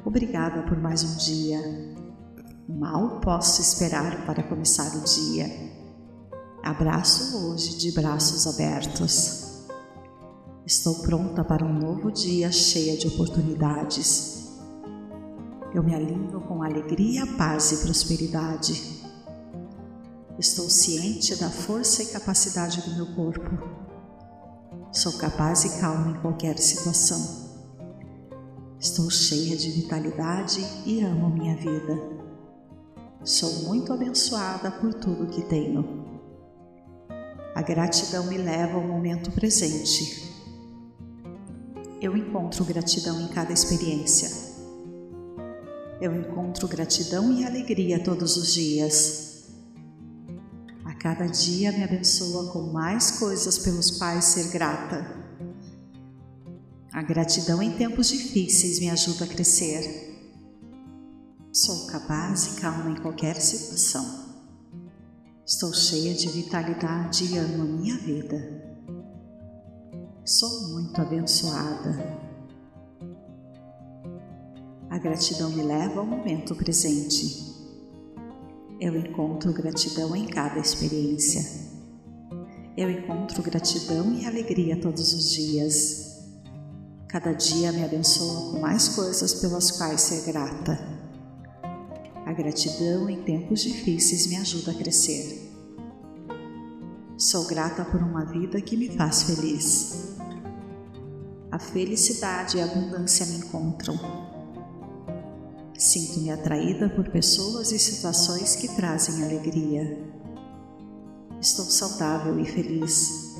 Obrigada por mais um dia. Mal posso esperar para começar o dia. Abraço hoje de braços abertos. Estou pronta para um novo dia cheia de oportunidades. Eu me alinho com alegria, paz e prosperidade. Estou ciente da força e capacidade do meu corpo. Sou capaz e calma em qualquer situação. Estou cheia de vitalidade e amo minha vida. Sou muito abençoada por tudo que tenho. A gratidão me leva ao momento presente. Eu encontro gratidão em cada experiência. Eu encontro gratidão e alegria todos os dias cada dia me abençoa com mais coisas pelos quais ser grata. A gratidão em tempos difíceis me ajuda a crescer. Sou capaz e calma em qualquer situação. Estou cheia de vitalidade e amo a minha vida. Sou muito abençoada. A gratidão me leva ao momento presente eu encontro gratidão em cada experiência. Eu encontro gratidão e alegria todos os dias. Cada dia me abençoa com mais coisas pelas quais ser grata. A gratidão em tempos difíceis me ajuda a crescer. Sou grata por uma vida que me faz feliz. A felicidade e a abundância me encontram. Sinto-me atraída por pessoas e situações que trazem alegria. Estou saudável e feliz.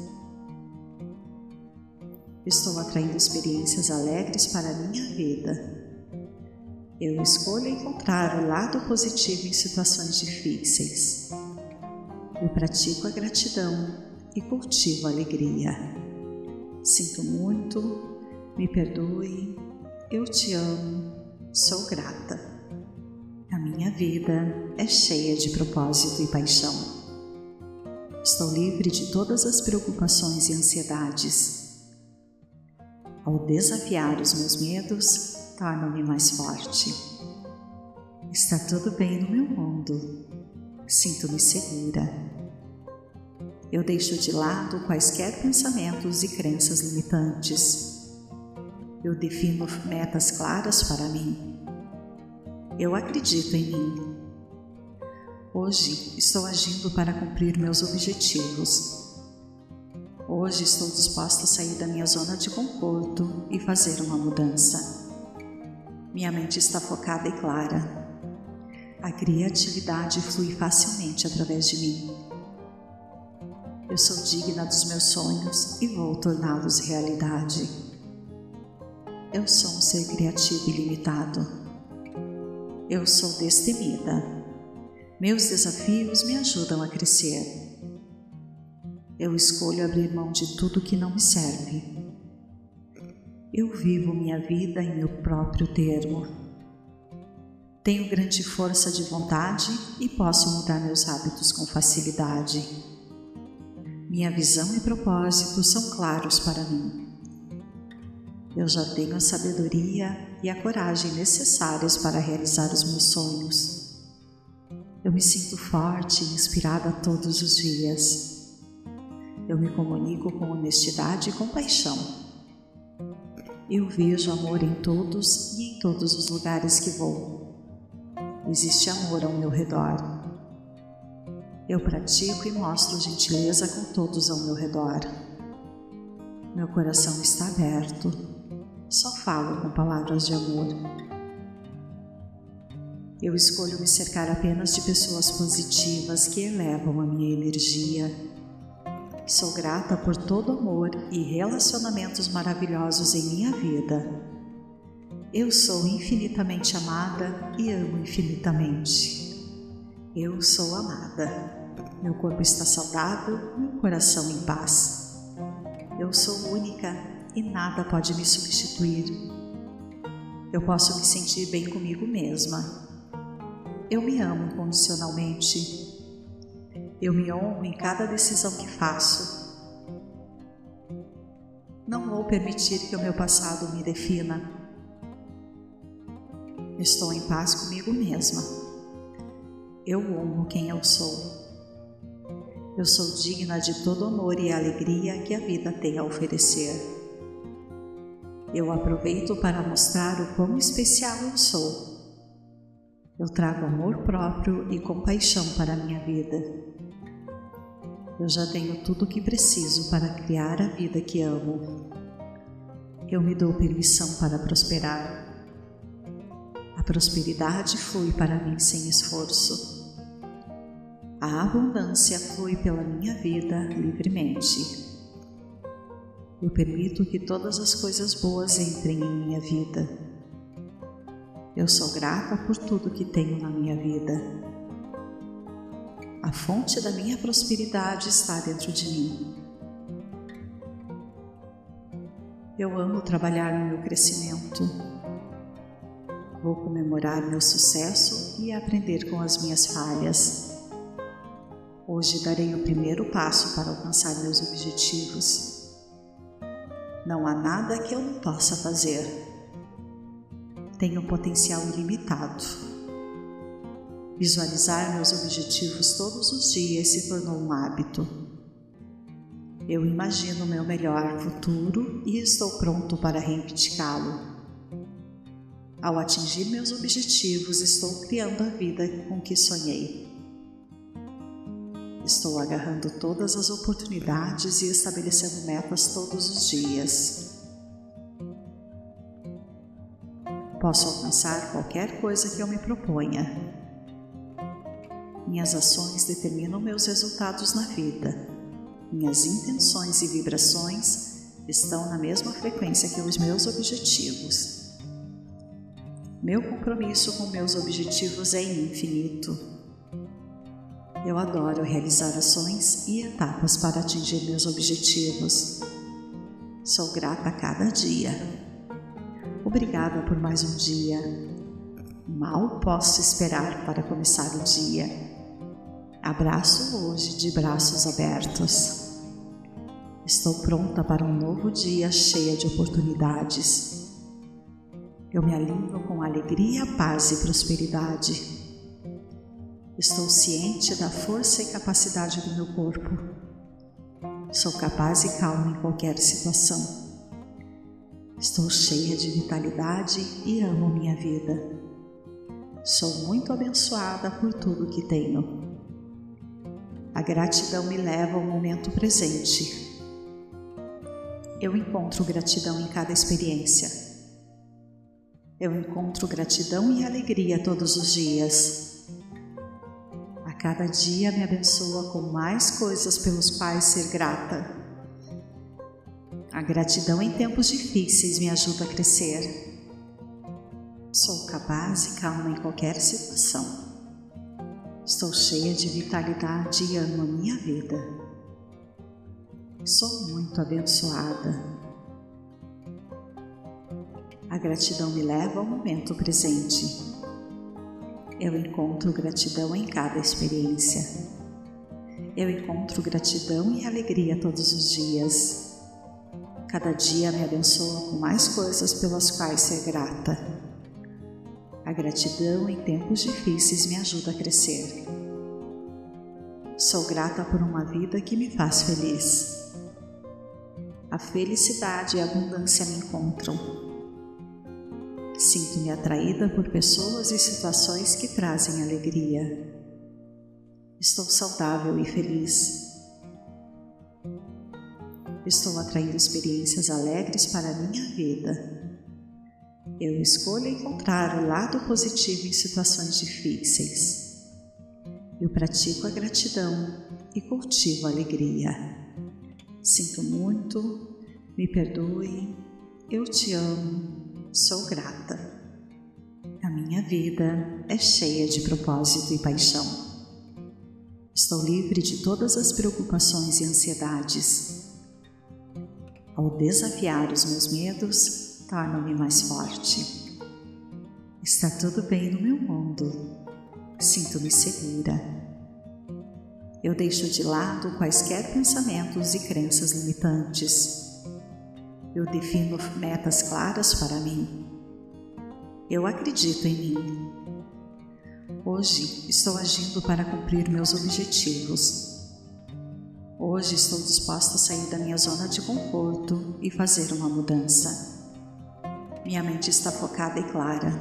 Estou atraindo experiências alegres para a minha vida. Eu escolho encontrar o lado positivo em situações difíceis. Eu pratico a gratidão e cultivo a alegria. Sinto muito, me perdoe, eu te amo, sou grata. A minha vida é cheia de propósito e paixão. Estou livre de todas as preocupações e ansiedades ao desafiar os meus medos, torno-me mais forte. Está tudo bem no meu mundo. Sinto-me segura. Eu deixo de lado quaisquer pensamentos e crenças limitantes. Eu defino metas claras para mim. Eu acredito em mim. Hoje estou agindo para cumprir meus objetivos Hoje estou disposta a sair da minha zona de conforto e fazer uma mudança. Minha mente está focada e clara. A criatividade flui facilmente através de mim. Eu sou digna dos meus sonhos e vou torná-los realidade. Eu sou um ser criativo e limitado. Eu sou destemida. Meus desafios me ajudam a crescer eu escolho abrir mão de tudo que não me serve. Eu vivo minha vida em meu próprio termo. Tenho grande força de vontade e posso mudar meus hábitos com facilidade. Minha visão e propósito são claros para mim. Eu já tenho a sabedoria e a coragem necessárias para realizar os meus sonhos. Eu me sinto forte e inspirada todos os dias. Eu me comunico com honestidade e compaixão. Eu vejo amor em todos e em todos os lugares que vou. Existe amor ao meu redor. Eu pratico e mostro gentileza com todos ao meu redor. Meu coração está aberto. Só falo com palavras de amor. Eu escolho me cercar apenas de pessoas positivas que elevam a minha energia Sou grata por todo amor e relacionamentos maravilhosos em minha vida. Eu sou infinitamente amada e amo infinitamente. Eu sou amada. Meu corpo está saudável, meu coração em paz. Eu sou única e nada pode me substituir. Eu posso me sentir bem comigo mesma. Eu me amo incondicionalmente eu me honro em cada decisão que faço. Não vou permitir que o meu passado me defina. Estou em paz comigo mesma. Eu honro quem eu sou. Eu sou digna de todo amor e alegria que a vida tem a oferecer. Eu aproveito para mostrar o quão especial eu sou. Eu trago amor próprio e compaixão para a minha vida. Eu já tenho tudo o que preciso para criar a vida que amo. Eu me dou permissão para prosperar. A prosperidade flui para mim sem esforço. A abundância flui pela minha vida livremente. Eu permito que todas as coisas boas entrem em minha vida. Eu sou grata por tudo que tenho na minha vida. A fonte da minha prosperidade está dentro de mim. Eu amo trabalhar no meu crescimento. Vou comemorar meu sucesso e aprender com as minhas falhas. Hoje darei o primeiro passo para alcançar meus objetivos. Não há nada que eu não possa fazer. Tenho potencial ilimitado. Visualizar meus objetivos todos os dias se tornou um hábito. Eu imagino meu melhor futuro e estou pronto para reivindicá-lo. Ao atingir meus objetivos, estou criando a vida com que sonhei. Estou agarrando todas as oportunidades e estabelecendo metas todos os dias. Posso alcançar qualquer coisa que eu me proponha. Minhas ações determinam meus resultados na vida. Minhas intenções e vibrações estão na mesma frequência que os meus objetivos. Meu compromisso com meus objetivos é infinito. Eu adoro realizar ações e etapas para atingir meus objetivos. Sou grata a cada dia. Obrigada por mais um dia. Mal posso esperar para começar o dia Abraço hoje de braços abertos. Estou pronta para um novo dia cheia de oportunidades. Eu me alinho com alegria, paz e prosperidade. Estou ciente da força e capacidade do meu corpo. Sou capaz e calma em qualquer situação. Estou cheia de vitalidade e amo minha vida. Sou muito abençoada por tudo que tenho. A gratidão me leva ao momento presente. Eu encontro gratidão em cada experiência. Eu encontro gratidão e alegria todos os dias. Cada dia me abençoa com mais coisas pelos quais ser grata. A gratidão em tempos difíceis me ajuda a crescer. Sou capaz e calma em qualquer situação. Estou cheia de vitalidade e amo a minha vida. Sou muito abençoada. A gratidão me leva ao momento presente. Eu encontro gratidão em cada experiência. Eu encontro gratidão e alegria todos os dias. Cada dia me abençoa com mais coisas pelas quais ser grata. A gratidão em tempos difíceis me ajuda a crescer. Sou grata por uma vida que me faz feliz. A felicidade e a abundância me encontram. Sinto-me atraída por pessoas e situações que trazem alegria. Estou saudável e feliz. Estou atraindo experiências alegres para a minha vida. Eu escolho encontrar o lado positivo em situações difíceis. Eu pratico a gratidão e cultivo a alegria. Sinto muito, me perdoe, eu te amo, sou grata. A minha vida é cheia de propósito e paixão. Estou livre de todas as preocupações e ansiedades. Ao desafiar os meus medos, torna-me mais forte. Está tudo bem no meu mundo. Sinto-me segura. Eu deixo de lado quaisquer pensamentos e crenças limitantes. Eu defino metas claras para mim. Eu acredito em mim. Hoje estou agindo para cumprir meus objetivos. Hoje estou disposta a sair da minha zona de conforto e fazer uma mudança. Minha mente está focada e clara.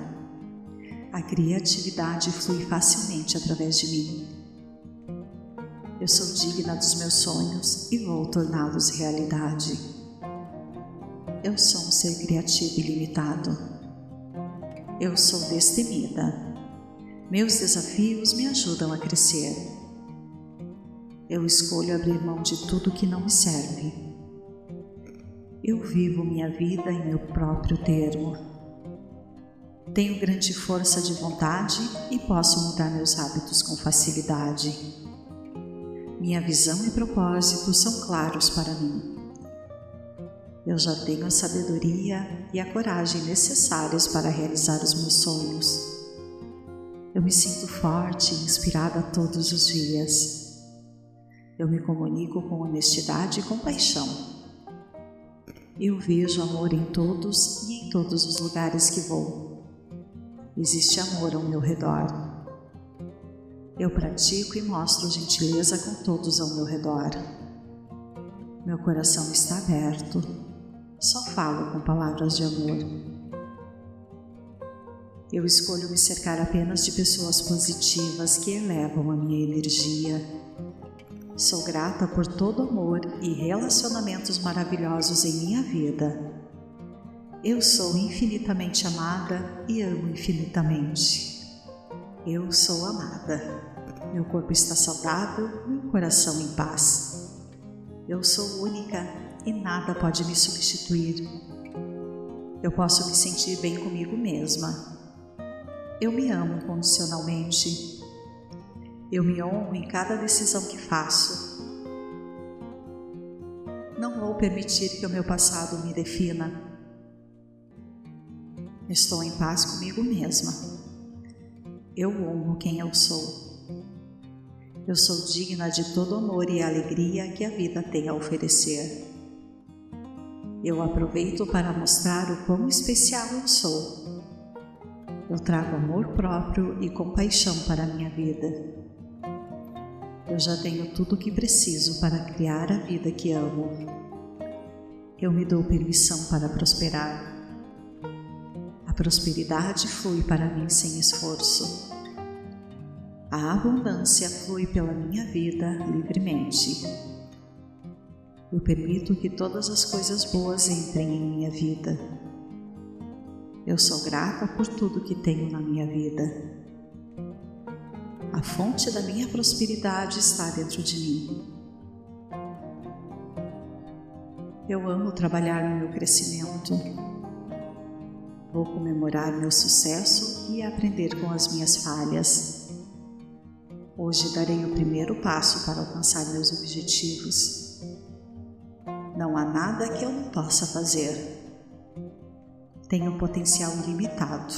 A criatividade flui facilmente através de mim. Eu sou digna dos meus sonhos e vou torná-los realidade. Eu sou um ser criativo e limitado. Eu sou destemida. Meus desafios me ajudam a crescer. Eu escolho abrir mão de tudo que não me serve eu vivo minha vida em meu próprio termo. Tenho grande força de vontade e posso mudar meus hábitos com facilidade. Minha visão e propósito são claros para mim. Eu já tenho a sabedoria e a coragem necessárias para realizar os meus sonhos. Eu me sinto forte e inspirada todos os dias. Eu me comunico com honestidade e compaixão eu vejo amor em todos e em todos os lugares que vou. Existe amor ao meu redor. Eu pratico e mostro gentileza com todos ao meu redor. Meu coração está aberto, só falo com palavras de amor. Eu escolho me cercar apenas de pessoas positivas que elevam a minha energia. Sou grata por todo amor e relacionamentos maravilhosos em minha vida. Eu sou infinitamente amada e amo infinitamente. Eu sou amada. Meu corpo está saudável, meu coração em paz. Eu sou única e nada pode me substituir. Eu posso me sentir bem comigo mesma. Eu me amo condicionalmente. Eu me honro em cada decisão que faço. Não vou permitir que o meu passado me defina. Estou em paz comigo mesma. Eu honro quem eu sou. Eu sou digna de todo amor e alegria que a vida tem a oferecer. Eu aproveito para mostrar o quão especial eu sou. Eu trago amor próprio e compaixão para a minha vida. Eu já tenho tudo o que preciso para criar a vida que amo. Eu me dou permissão para prosperar. A prosperidade flui para mim sem esforço. A abundância flui pela minha vida livremente. Eu permito que todas as coisas boas entrem em minha vida. Eu sou grata por tudo que tenho na minha vida. A fonte da minha prosperidade está dentro de mim. Eu amo trabalhar no meu crescimento. Vou comemorar meu sucesso e aprender com as minhas falhas. Hoje darei o primeiro passo para alcançar meus objetivos. Não há nada que eu não possa fazer. Tenho potencial ilimitado.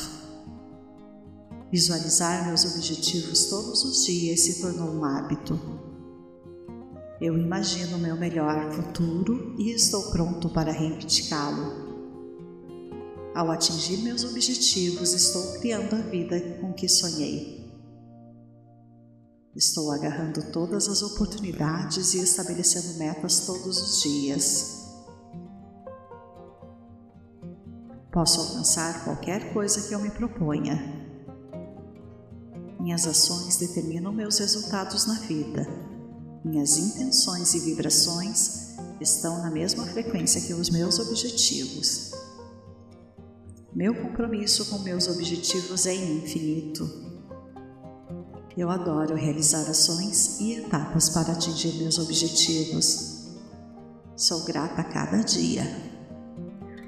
Visualizar meus objetivos todos os dias se tornou um hábito. Eu imagino meu melhor futuro e estou pronto para reivindicá-lo. Ao atingir meus objetivos, estou criando a vida com que sonhei. Estou agarrando todas as oportunidades e estabelecendo metas todos os dias. Posso alcançar qualquer coisa que eu me proponha. Minhas ações determinam meus resultados na vida. Minhas intenções e vibrações estão na mesma frequência que os meus objetivos. Meu compromisso com meus objetivos é infinito. Eu adoro realizar ações e etapas para atingir meus objetivos. Sou grata a cada dia.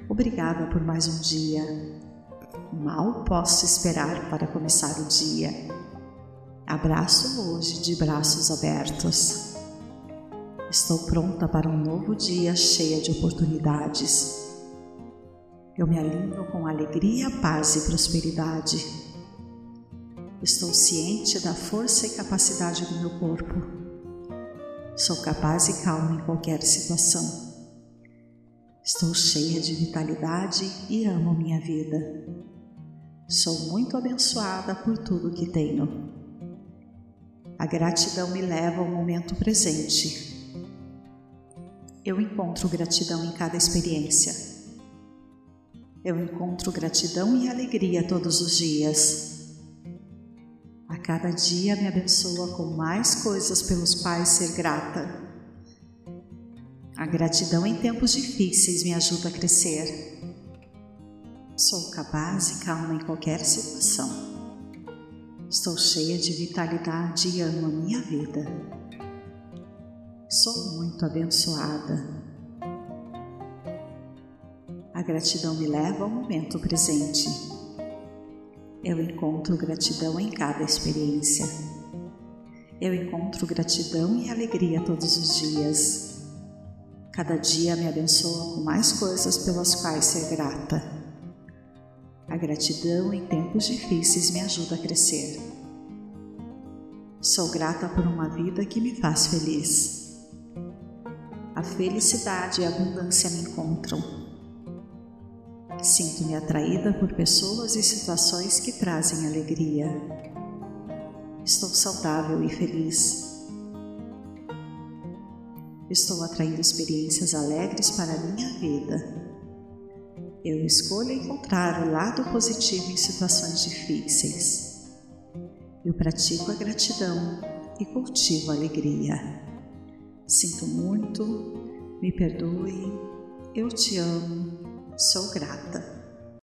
Obrigada por mais um dia. Mal posso esperar para começar o dia. Abraço hoje de braços abertos. Estou pronta para um novo dia cheia de oportunidades. Eu me alinho com alegria, paz e prosperidade. Estou ciente da força e capacidade do meu corpo. Sou capaz e calma em qualquer situação. Estou cheia de vitalidade e amo minha vida. Sou muito abençoada por tudo que tenho. A gratidão me leva ao momento presente. Eu encontro gratidão em cada experiência. Eu encontro gratidão e alegria todos os dias. A cada dia me abençoa com mais coisas pelos quais ser grata. A gratidão em tempos difíceis me ajuda a crescer. Sou capaz e calma em qualquer situação. Estou cheia de vitalidade e amo a minha vida. Sou muito abençoada. A gratidão me leva ao momento presente eu encontro gratidão em cada experiência. Eu encontro gratidão e alegria todos os dias. Cada dia me abençoa com mais coisas pelas quais ser grata. A gratidão em tempos difíceis me ajuda a crescer. Sou grata por uma vida que me faz feliz. A felicidade e a abundância me encontram Sinto-me atraída por pessoas e situações que trazem alegria. Estou saudável e feliz. estou atraindo experiências alegres para a minha vida. Eu escolho encontrar o lado positivo em situações difíceis. Eu pratico a gratidão e cultivo a alegria. Sinto muito, me perdoe, eu te amo, sou grata.